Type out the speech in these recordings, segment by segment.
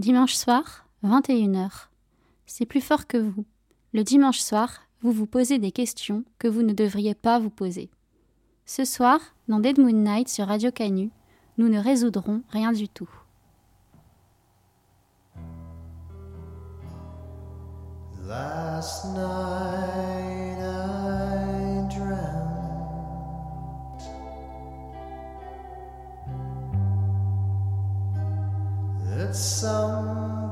Dimanche soir, 21h. C'est plus fort que vous. Le dimanche soir, vous vous posez des questions que vous ne devriez pas vous poser. Ce soir, dans Dead Moon Night sur Radio Canu, nous ne résoudrons rien du tout. Somebody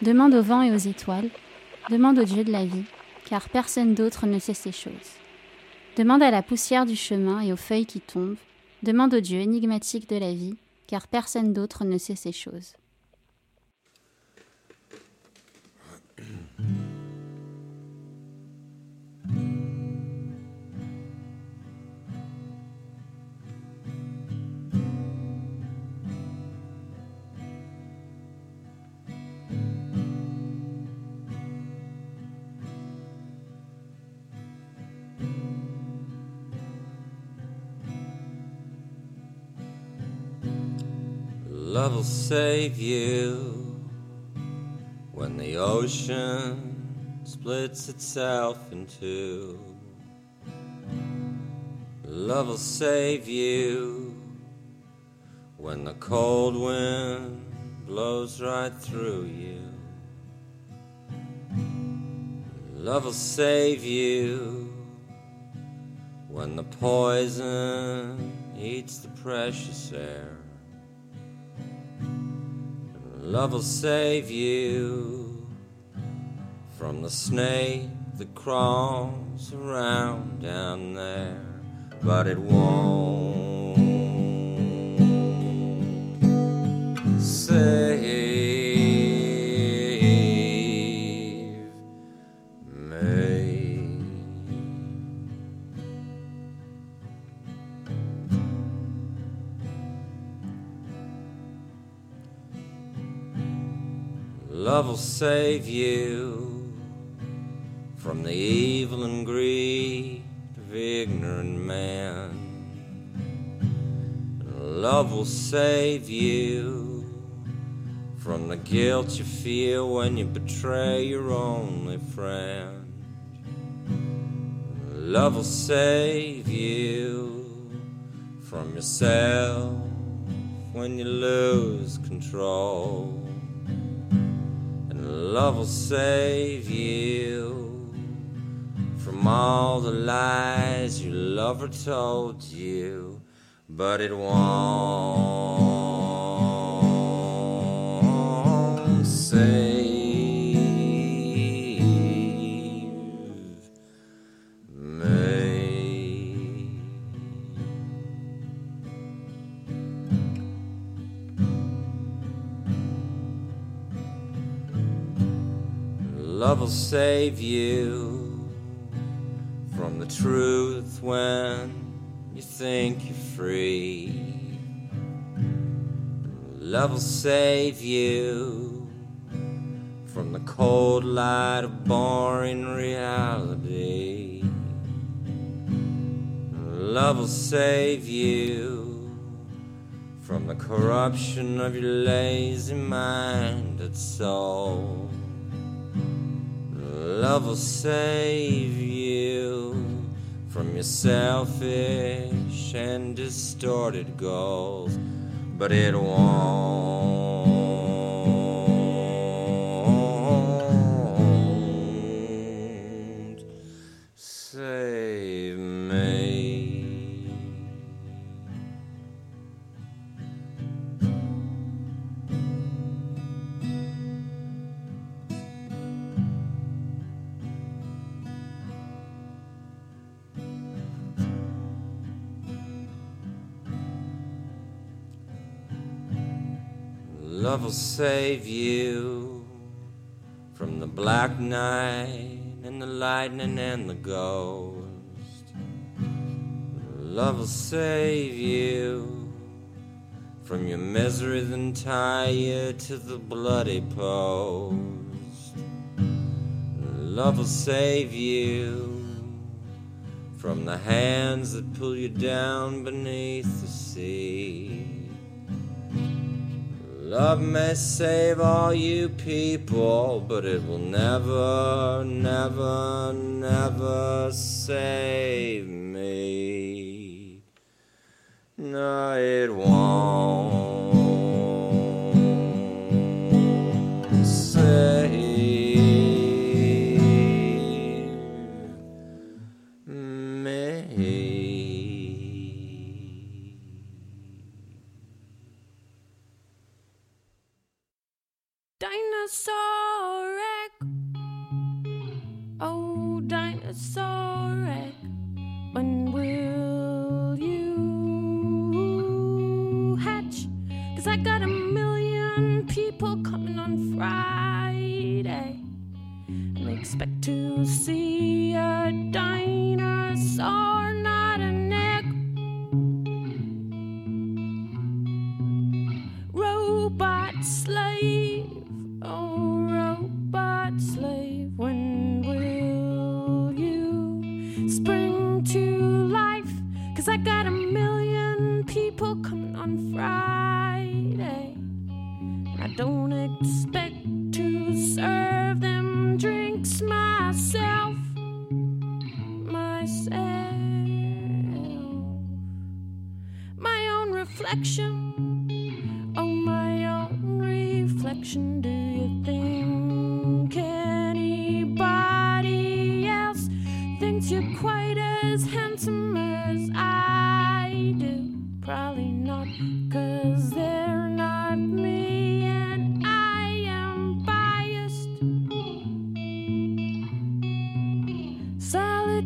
Demande au vent et aux étoiles, demande au Dieu de la vie, car personne d'autre ne sait ces choses. Demande à la poussière du chemin et aux feuilles qui tombent, demande au Dieu énigmatique de la vie, car personne d'autre ne sait ces choses. Love will save you when the ocean splits itself in two. Love will save you when the cold wind blows right through you. Love will save you when the poison eats the precious air. Love will save you from the snake that crawls around down there, but it won't save save you from the evil and greed of ignorant man. Love will save you from the guilt you feel when you betray your only friend. Love will save you from yourself when you lose control. Love will save you from all the lies your lover told you, but it won't save Love will save you from the truth when you think you're free. Love will save you from the cold light of boring reality. Love will save you from the corruption of your lazy minded soul. Love will save you from your selfish and distorted goals, but it won't save you from the black night and the lightning and the ghost. Love will save you from your misery, then tie you to the bloody post. Love will save you from the hands that pull you down beneath the sea. Love may save all you people, but it will never, never, never save me. No, it won't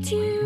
Solitude,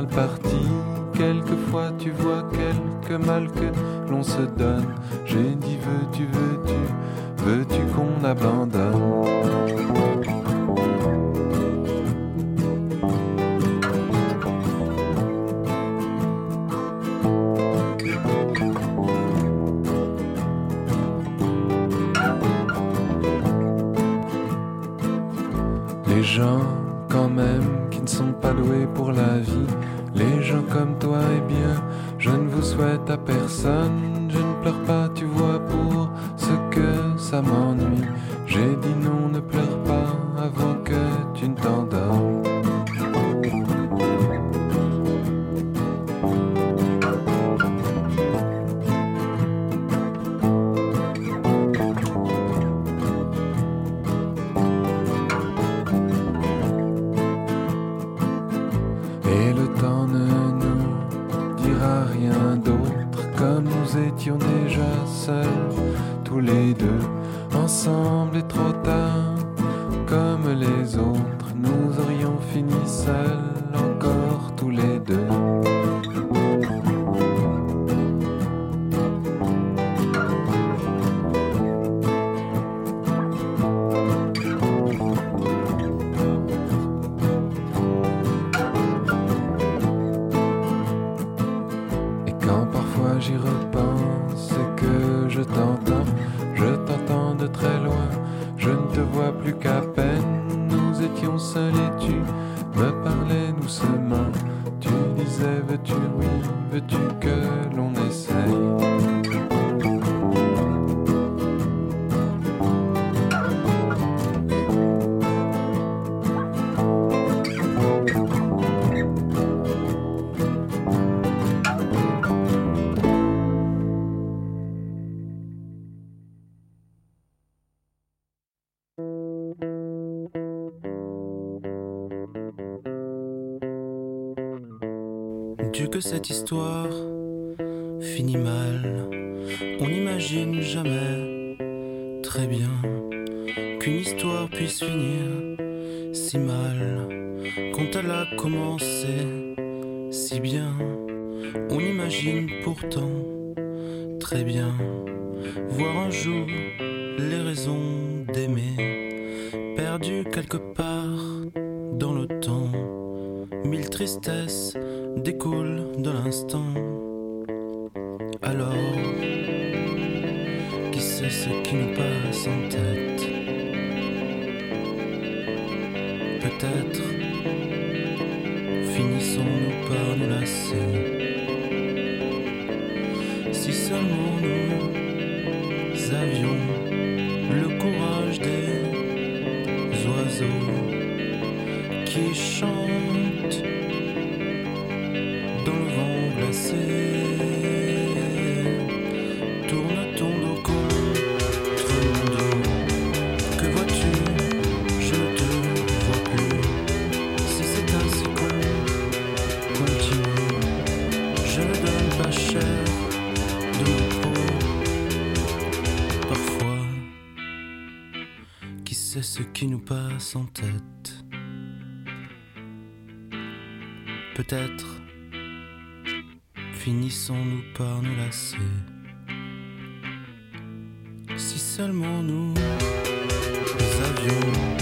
mal parti. Quelquefois tu vois quelque mal que l'on se donne. cette histoire finit mal. On n'imagine jamais très bien qu'une histoire puisse finir si mal. Quand elle a commencé si bien, on imagine pourtant très bien voir un jour les raisons d'aimer perdues quelque part dans le temps. Mille tristesses découle de l'instant. Alors, qui sait ce qui nous passe en tête? Peut-être finissons-nous par nous lasser. Si seulement nous avions le courage des oiseaux qui chantent. sans tête. Peut-être finissons-nous par nous lasser. Si seulement nous, avions.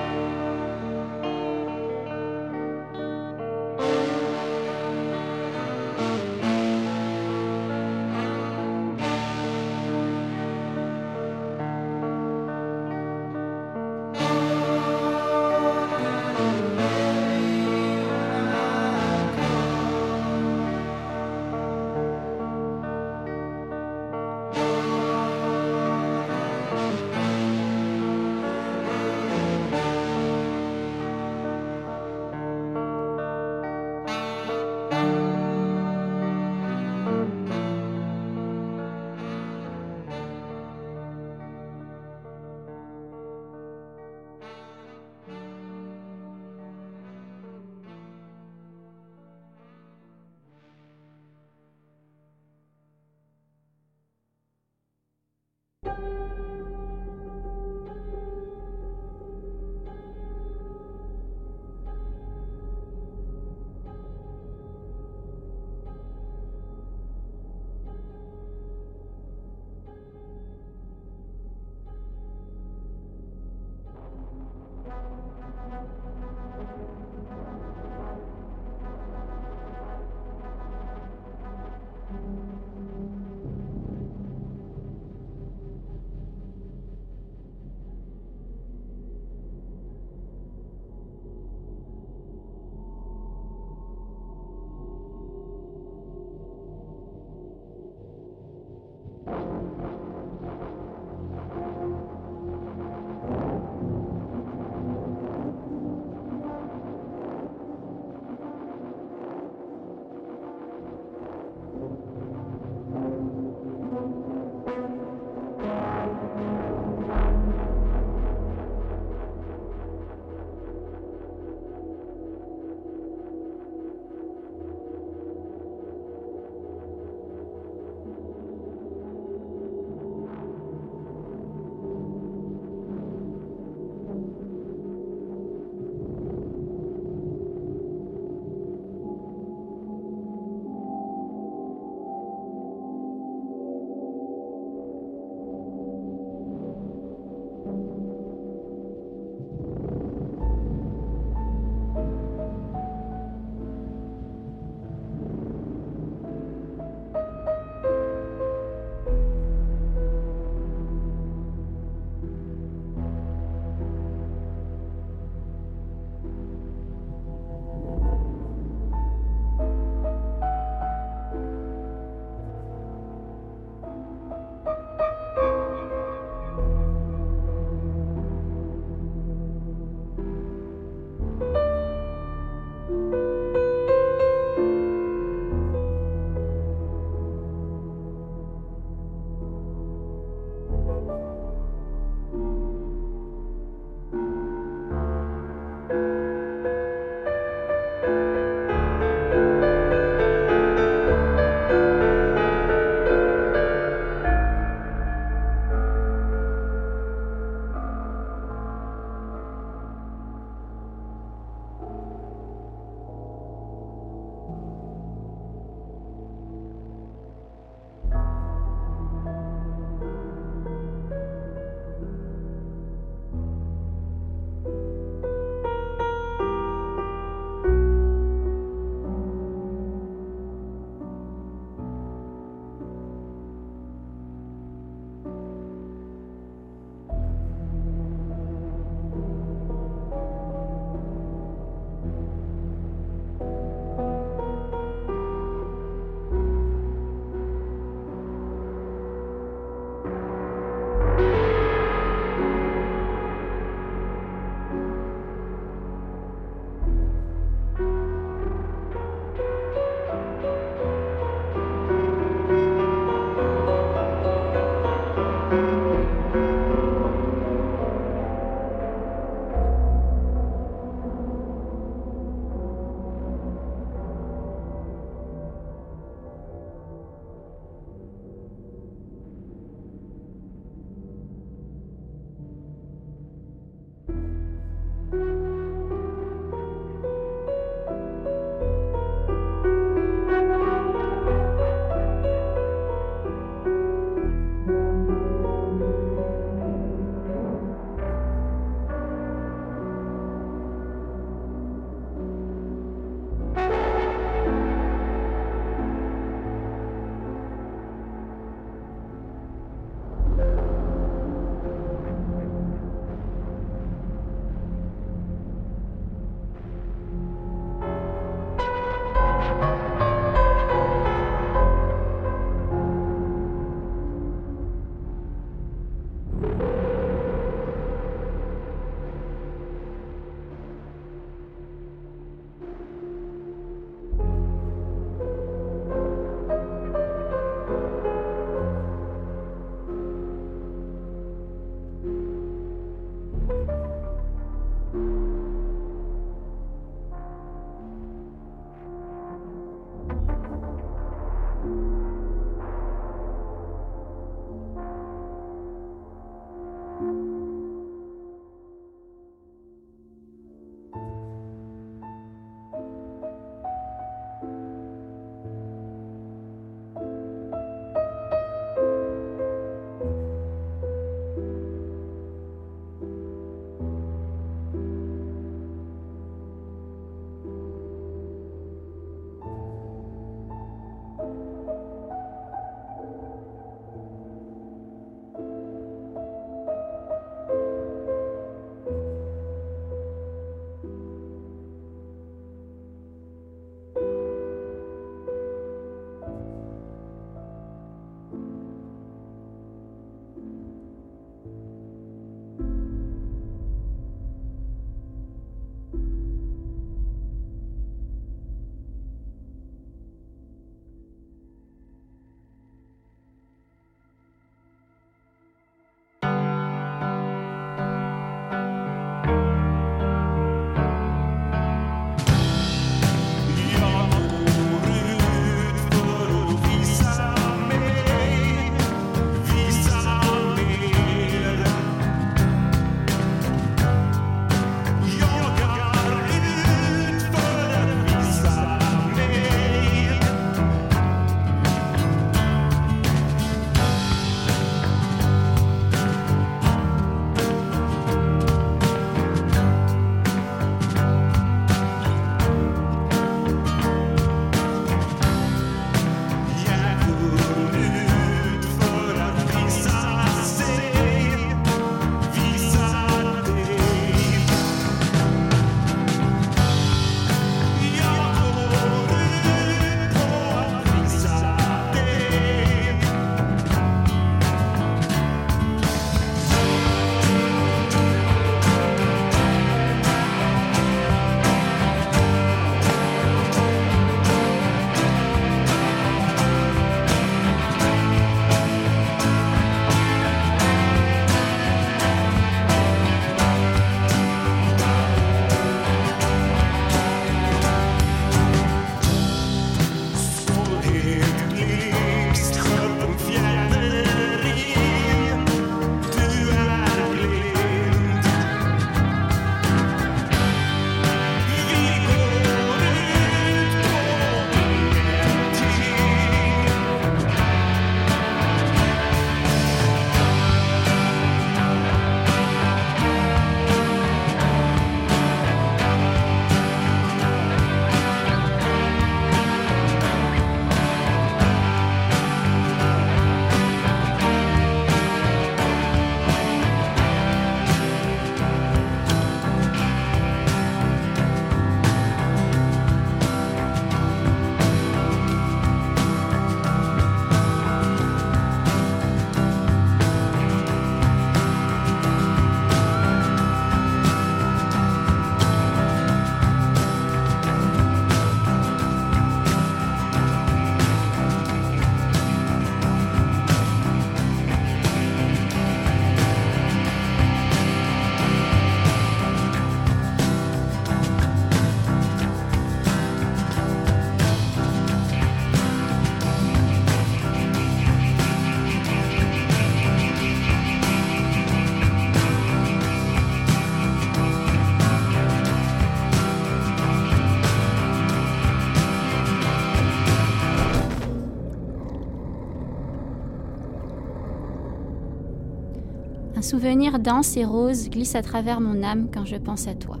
Souvenirs denses et roses glissent à travers mon âme quand je pense à toi.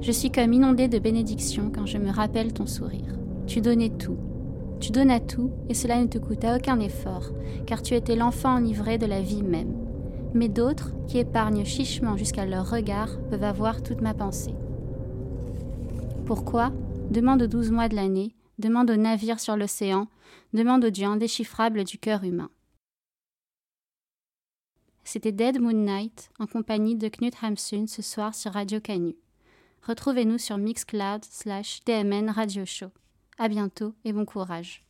Je suis comme inondée de bénédictions quand je me rappelle ton sourire. Tu donnais tout. Tu donnes à tout et cela ne te coûta aucun effort, car tu étais l'enfant enivré de la vie même. Mais d'autres, qui épargnent chichement jusqu'à leur regard, peuvent avoir toute ma pensée. Pourquoi? Demande aux douze mois de l'année, demande aux navires sur l'océan, demande aux dieux indéchiffrables du cœur humain. C'était Dead Moon Night en compagnie de Knut Hamsun ce soir sur Radio Canu. Retrouvez-nous sur Mixcloud slash DMN Radio Show. À bientôt et bon courage.